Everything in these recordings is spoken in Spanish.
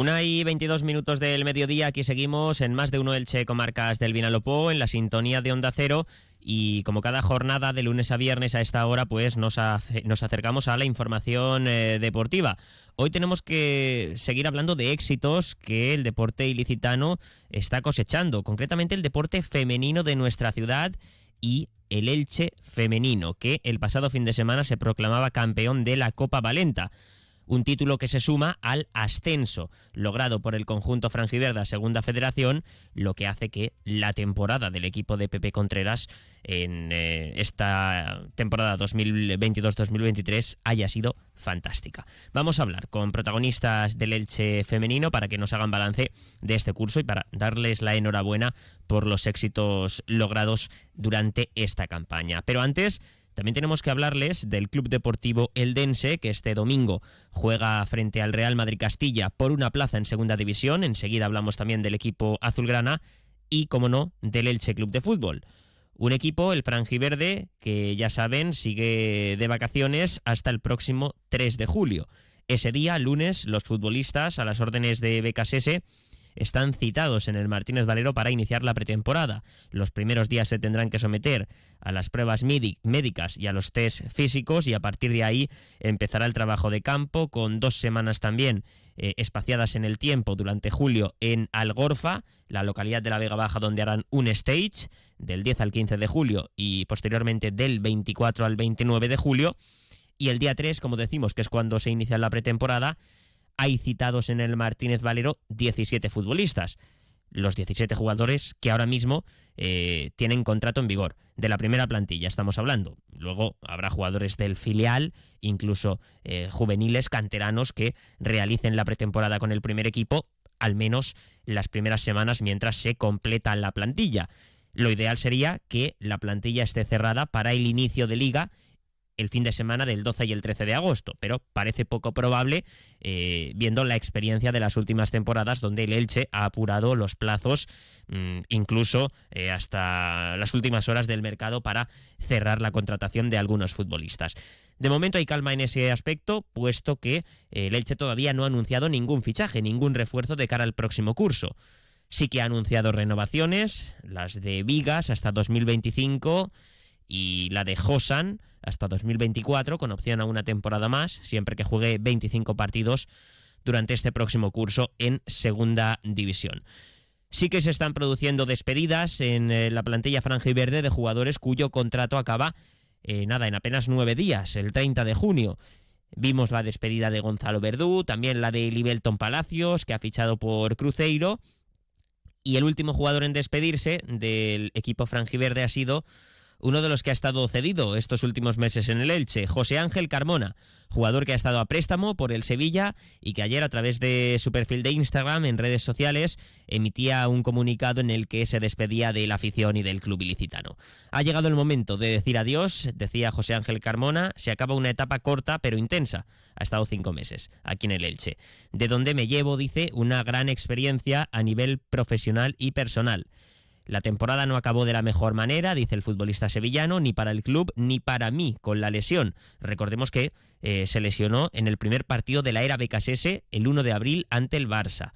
Una y 22 minutos del mediodía, aquí seguimos en más de uno Elche Comarcas del Vinalopó, en la sintonía de Onda Cero y como cada jornada de lunes a viernes a esta hora pues nos, nos acercamos a la información eh, deportiva. Hoy tenemos que seguir hablando de éxitos que el deporte ilicitano está cosechando, concretamente el deporte femenino de nuestra ciudad y el Elche femenino, que el pasado fin de semana se proclamaba campeón de la Copa Valenta un título que se suma al ascenso logrado por el conjunto frangiverde a Segunda Federación, lo que hace que la temporada del equipo de Pepe Contreras en eh, esta temporada 2022-2023 haya sido fantástica. Vamos a hablar con protagonistas del Elche femenino para que nos hagan balance de este curso y para darles la enhorabuena por los éxitos logrados durante esta campaña. Pero antes también tenemos que hablarles del Club Deportivo Eldense, que este domingo juega frente al Real Madrid Castilla por una plaza en Segunda División. Enseguida hablamos también del equipo azulgrana y, como no, del Elche Club de Fútbol. Un equipo, el Frangiverde, que ya saben, sigue de vacaciones hasta el próximo 3 de julio. Ese día, lunes, los futbolistas, a las órdenes de BKSS, están citados en el Martínez Valero para iniciar la pretemporada. Los primeros días se tendrán que someter a las pruebas médicas y a los test físicos y a partir de ahí empezará el trabajo de campo con dos semanas también eh, espaciadas en el tiempo durante julio en Algorfa, la localidad de la Vega Baja donde harán un stage del 10 al 15 de julio y posteriormente del 24 al 29 de julio. Y el día 3, como decimos, que es cuando se inicia la pretemporada, hay citados en el Martínez Valero 17 futbolistas. Los 17 jugadores que ahora mismo eh, tienen contrato en vigor. De la primera plantilla estamos hablando. Luego habrá jugadores del filial, incluso eh, juveniles, canteranos, que realicen la pretemporada con el primer equipo, al menos las primeras semanas mientras se completa la plantilla. Lo ideal sería que la plantilla esté cerrada para el inicio de liga el fin de semana del 12 y el 13 de agosto, pero parece poco probable eh, viendo la experiencia de las últimas temporadas donde el Elche ha apurado los plazos mm, incluso eh, hasta las últimas horas del mercado para cerrar la contratación de algunos futbolistas. De momento hay calma en ese aspecto, puesto que el Elche todavía no ha anunciado ningún fichaje, ningún refuerzo de cara al próximo curso. Sí que ha anunciado renovaciones, las de Vigas hasta 2025 y la de Josan hasta 2024, con opción a una temporada más, siempre que juegue 25 partidos durante este próximo curso en Segunda División. Sí que se están produciendo despedidas en eh, la plantilla franja y verde de jugadores cuyo contrato acaba, eh, nada, en apenas nueve días, el 30 de junio. Vimos la despedida de Gonzalo Verdú, también la de Libelton Palacios, que ha fichado por Cruzeiro. Y el último jugador en despedirse del equipo franjiverde ha sido uno de los que ha estado cedido estos últimos meses en el Elche, José Ángel Carmona, jugador que ha estado a préstamo por el Sevilla y que ayer a través de su perfil de Instagram en redes sociales emitía un comunicado en el que se despedía de la afición y del club ilicitano. Ha llegado el momento de decir adiós, decía José Ángel Carmona, se acaba una etapa corta pero intensa. Ha estado cinco meses aquí en el Elche, de donde me llevo, dice, una gran experiencia a nivel profesional y personal. La temporada no acabó de la mejor manera, dice el futbolista sevillano, ni para el club ni para mí con la lesión. Recordemos que eh, se lesionó en el primer partido de la era BKSS el 1 de abril ante el Barça.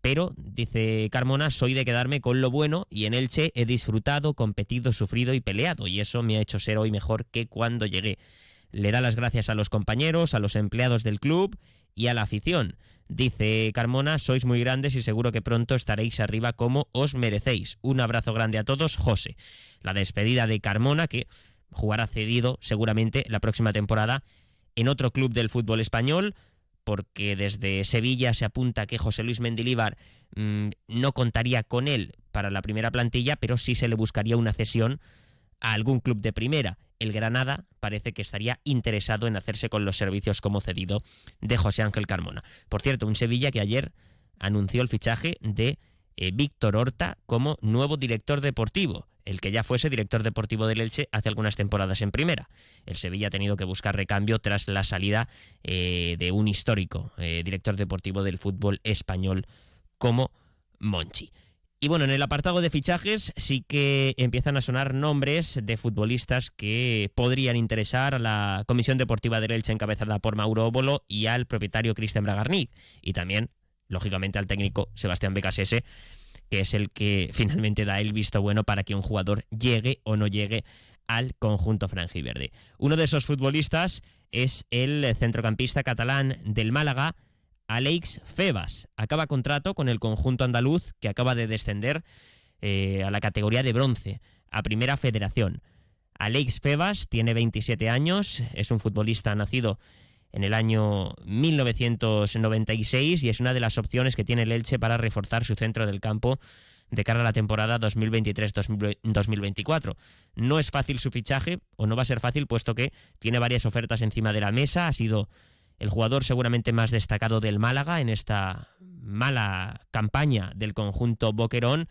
Pero, dice Carmona, soy de quedarme con lo bueno y en Elche he disfrutado, competido, sufrido y peleado y eso me ha hecho ser hoy mejor que cuando llegué. Le da las gracias a los compañeros, a los empleados del club y a la afición. Dice Carmona, sois muy grandes y seguro que pronto estaréis arriba como os merecéis. Un abrazo grande a todos, José. La despedida de Carmona, que jugará cedido seguramente la próxima temporada en otro club del fútbol español, porque desde Sevilla se apunta que José Luis Mendilíbar mm, no contaría con él para la primera plantilla, pero sí se le buscaría una cesión a algún club de primera el Granada parece que estaría interesado en hacerse con los servicios como cedido de José Ángel Carmona. Por cierto, un Sevilla que ayer anunció el fichaje de eh, Víctor Horta como nuevo director deportivo, el que ya fuese director deportivo del Elche hace algunas temporadas en primera. El Sevilla ha tenido que buscar recambio tras la salida eh, de un histórico eh, director deportivo del fútbol español como Monchi. Y bueno, en el apartado de fichajes sí que empiezan a sonar nombres de futbolistas que podrían interesar a la Comisión Deportiva del Elche encabezada por Mauro Óbolo y al propietario Cristian Bragarnik. Y también lógicamente al técnico Sebastián Becasese, que es el que finalmente da el visto bueno para que un jugador llegue o no llegue al conjunto franjiverde. Uno de esos futbolistas es el centrocampista catalán del Málaga, Alex Febas. Acaba contrato con el conjunto andaluz que acaba de descender eh, a la categoría de bronce, a Primera Federación. Alex Febas tiene 27 años, es un futbolista nacido en el año 1996 y es una de las opciones que tiene el Elche para reforzar su centro del campo de cara a la temporada 2023-2024. No es fácil su fichaje, o no va a ser fácil, puesto que tiene varias ofertas encima de la mesa, ha sido el jugador seguramente más destacado del Málaga en esta mala campaña del conjunto Boquerón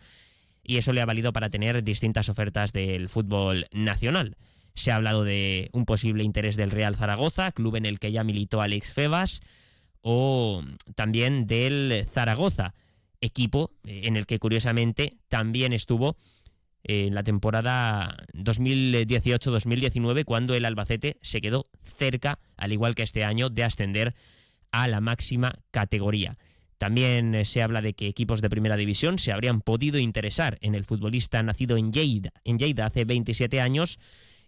y eso le ha valido para tener distintas ofertas del fútbol nacional. Se ha hablado de un posible interés del Real Zaragoza, club en el que ya militó Alex Febas, o también del Zaragoza, equipo en el que curiosamente también estuvo en la temporada 2018-2019 cuando el Albacete se quedó cerca, al igual que este año, de ascender a la máxima categoría. También eh, se habla de que equipos de primera división se habrían podido interesar en el futbolista nacido en Lleida, en Lleida hace 27 años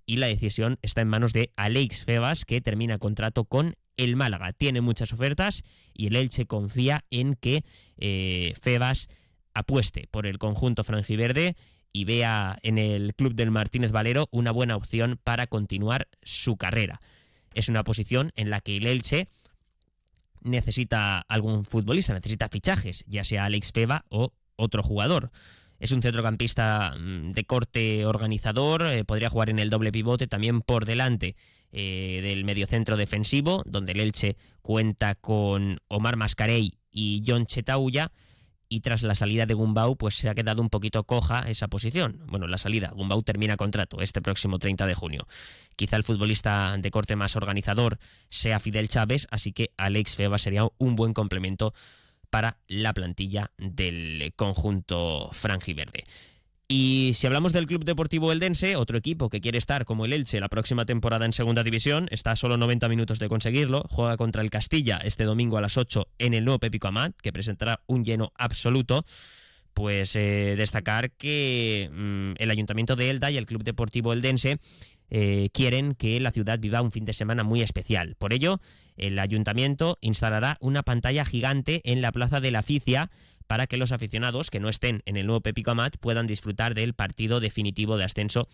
y la decisión está en manos de Alex Febas que termina contrato con el Málaga. Tiene muchas ofertas y el Elche confía en que eh, Febas apueste por el conjunto franjiverde y vea en el club del Martínez Valero una buena opción para continuar su carrera. Es una posición en la que el Elche necesita algún futbolista, necesita fichajes, ya sea Alex Peva o otro jugador. Es un centrocampista mm, de corte organizador, eh, podría jugar en el doble pivote también por delante eh, del mediocentro defensivo, donde el Elche cuenta con Omar Mascarey y John Chetauya y tras la salida de Gumbau pues se ha quedado un poquito coja esa posición. Bueno, la salida, Gumbau termina contrato este próximo 30 de junio. Quizá el futbolista de corte más organizador sea Fidel Chávez, así que Alex Feba sería un buen complemento para la plantilla del conjunto franjiverde. Y si hablamos del Club Deportivo Eldense, otro equipo que quiere estar como el Elche la próxima temporada en Segunda División, está a solo 90 minutos de conseguirlo, juega contra el Castilla este domingo a las 8 en el nuevo Pepico Amat, que presentará un lleno absoluto. Pues eh, destacar que mm, el Ayuntamiento de Elda y el Club Deportivo Eldense eh, quieren que la ciudad viva un fin de semana muy especial. Por ello, el ayuntamiento instalará una pantalla gigante en la Plaza de la Ficia para que los aficionados que no estén en el nuevo Pepico Amat puedan disfrutar del partido definitivo de ascenso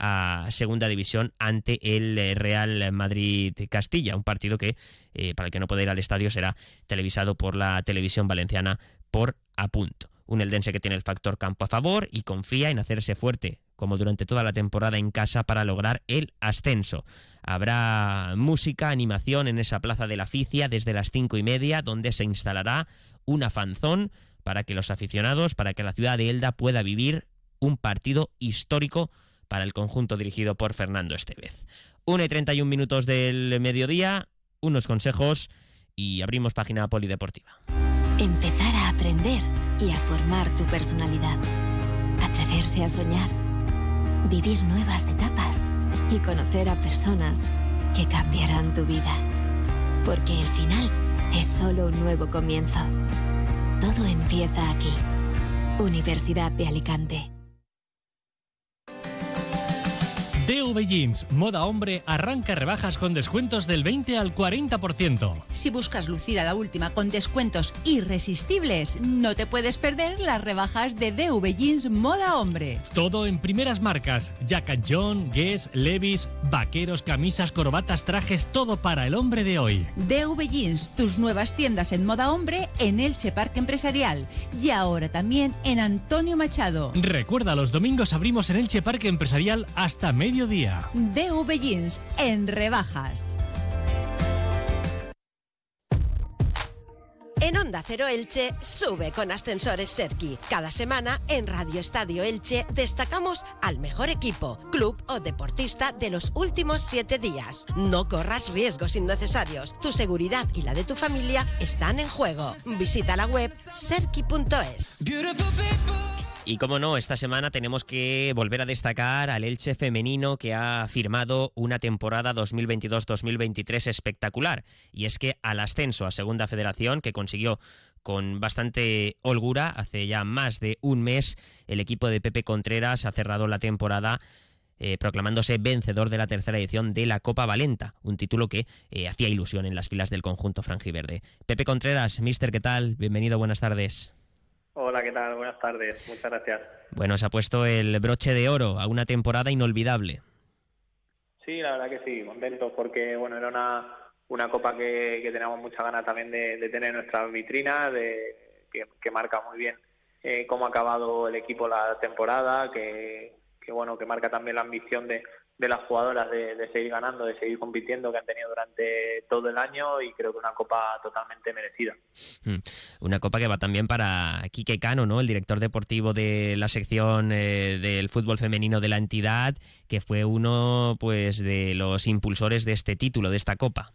a Segunda División ante el eh, Real Madrid Castilla, un partido que eh, para el que no pueda ir al estadio será televisado por la televisión valenciana por a punto. Un Eldense que tiene el factor campo a favor y confía en hacerse fuerte, como durante toda la temporada en casa, para lograr el ascenso. Habrá música, animación en esa plaza de la Ficia desde las cinco y media, donde se instalará una fanzón para que los aficionados, para que la ciudad de Elda pueda vivir un partido histórico para el conjunto dirigido por Fernando Estevez. 1 y 31 minutos del mediodía, unos consejos y abrimos página polideportiva. Empezar a aprender y a formar tu personalidad. Atreverse a soñar. Vivir nuevas etapas y conocer a personas que cambiarán tu vida. Porque el final es solo un nuevo comienzo. Todo empieza aquí. Universidad de Alicante. DV Jeans, moda hombre, arranca rebajas con descuentos del 20 al 40%. Si buscas lucir a la última con descuentos irresistibles, no te puedes perder las rebajas de DV Jeans Moda Hombre. Todo en primeras marcas: Jack John, Guess, Levis, vaqueros, camisas, corbatas, trajes, todo para el hombre de hoy. DV Jeans, tus nuevas tiendas en moda hombre en Elche Parque Empresarial y ahora también en Antonio Machado. Recuerda, los domingos abrimos en Elche Parque Empresarial hasta medio mediodía. DV Jeans en rebajas. En Onda Cero Elche sube con Ascensores Serki. Cada semana en Radio Estadio Elche destacamos al mejor equipo, club o deportista de los últimos siete días. No corras riesgos innecesarios. Tu seguridad y la de tu familia están en juego. Visita la web serki.es. Y como no, esta semana tenemos que volver a destacar al Elche femenino que ha firmado una temporada 2022-2023 espectacular. Y es que al ascenso a Segunda Federación, que consiguió con bastante holgura. Hace ya más de un mes el equipo de Pepe Contreras ha cerrado la temporada eh, proclamándose vencedor de la tercera edición de la Copa Valenta, un título que eh, hacía ilusión en las filas del conjunto franjiverde. Pepe Contreras, mister, ¿qué tal? Bienvenido, buenas tardes. Hola, ¿qué tal? Buenas tardes, muchas gracias. Bueno, se ha puesto el broche de oro a una temporada inolvidable. Sí, la verdad que sí, contento porque bueno, era una, una copa que, que teníamos muchas ganas también de, tener en nuestra vitrina, de, que, marca muy bien eh, cómo ha acabado el equipo la temporada, que, que bueno, que marca también la ambición de, de las jugadoras de, seguir ganando, de seguir compitiendo que han tenido durante todo el año y creo que una copa totalmente merecida. Hmm. Una copa que va también para Quique Cano, ¿no? El director deportivo de la sección eh, del fútbol femenino de la entidad, que fue uno pues de los impulsores de este título, de esta copa.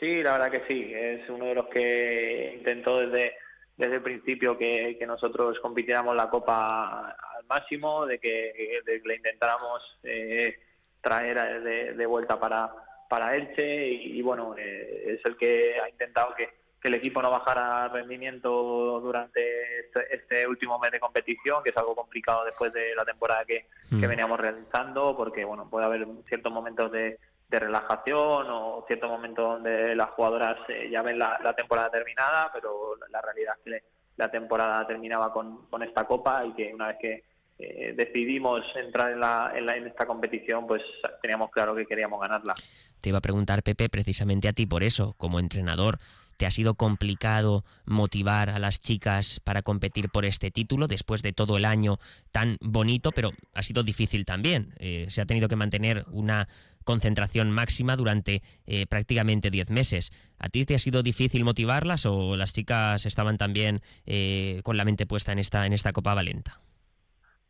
Sí, la verdad que sí, es uno de los que intentó desde desde el principio que, que nosotros compitiéramos la Copa al máximo, de que, le intentáramos eh, traer de, vuelta para, para Elche y, bueno, eh, es el que ha intentado que, que, el equipo no bajara rendimiento durante este, este, último mes de competición, que es algo complicado después de la temporada que, que mm. veníamos realizando, porque bueno, puede haber ciertos momentos de de relajación o cierto momento donde las jugadoras eh, ya ven la, temporada terminada, pero la realidad es que la temporada terminaba con, con esta copa y que una vez que eh, decidimos entrar en, la, en, la, en esta competición, pues teníamos claro que queríamos ganarla. Te iba a preguntar, Pepe, precisamente a ti por eso, como entrenador. ¿Te ha sido complicado motivar a las chicas para competir por este título después de todo el año tan bonito, pero ha sido difícil también? Eh, se ha tenido que mantener una concentración máxima durante eh, prácticamente 10 meses. ¿A ti te ha sido difícil motivarlas o las chicas estaban también eh, con la mente puesta en esta, en esta Copa Valenta?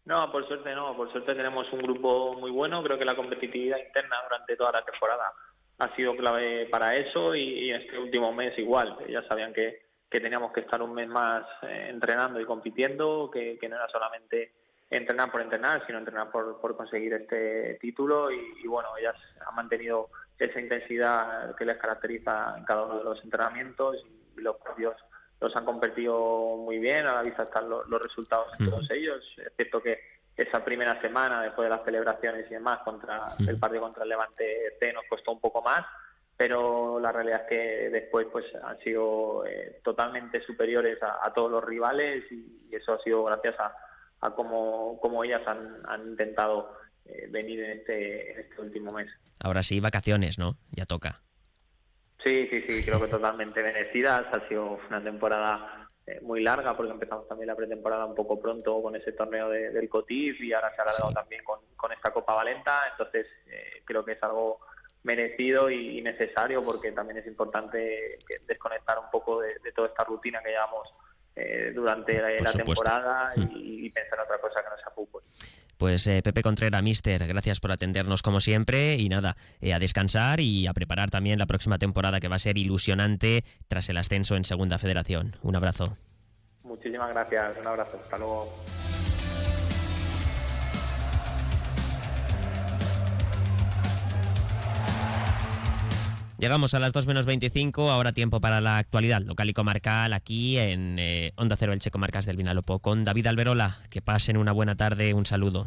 No, por suerte no, por suerte tenemos un grupo muy bueno, creo que la competitividad interna durante toda la temporada ha sido clave para eso y, este último mes igual, ya sabían que, que teníamos que estar un mes más eh, entrenando y compitiendo, que, que no era solamente entrenar por entrenar, sino entrenar por, por conseguir este título y, bueno, ellas han mantenido esa intensidad que les caracteriza en cada uno de los entrenamientos y los propios los han convertido muy bien, a la vista están los, resultados de todos ellos, es cierto que esa primera semana después de las celebraciones y demás contra el partido contra el Levante C nos costó un poco más, pero la realidad es que después pues han sido eh, totalmente superiores a, todos los rivales y eso ha sido gracias a, a cómo, ellas han, intentado eh, venir en este, en este último mes. Ahora sí, vacaciones, ¿no? Ya toca. Sí, sí, sí, creo que totalmente merecidas. Ha sido una temporada eh, muy larga porque empezamos también la pretemporada un poco pronto con ese torneo del COTIF y ahora se ha alargado también con, con, esta Copa Valenta. Entonces, eh, creo que es algo merecido y, necesario porque también es importante desconectar un poco de, de toda esta rutina que llevamos eh, durante la, temporada hmm. y, pensar en otra cosa que no sea fútbol. Pues eh, Pepe Contreras, mister, gracias por atendernos como siempre y nada, eh, a descansar y a preparar también la próxima temporada que va a ser ilusionante tras el ascenso en Segunda Federación. Un abrazo. Muchísimas gracias, un abrazo, hasta luego. Llegamos a las 2 menos 25, ahora tiempo para la actualidad local y comarcal aquí en eh, Onda Cero el Checo Marcas del Vinalopó con David Alberola. Que pasen una buena tarde, un saludo.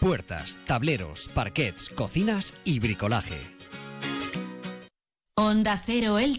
puertas, tableros, parquets, cocinas y bricolaje. Onda Cero El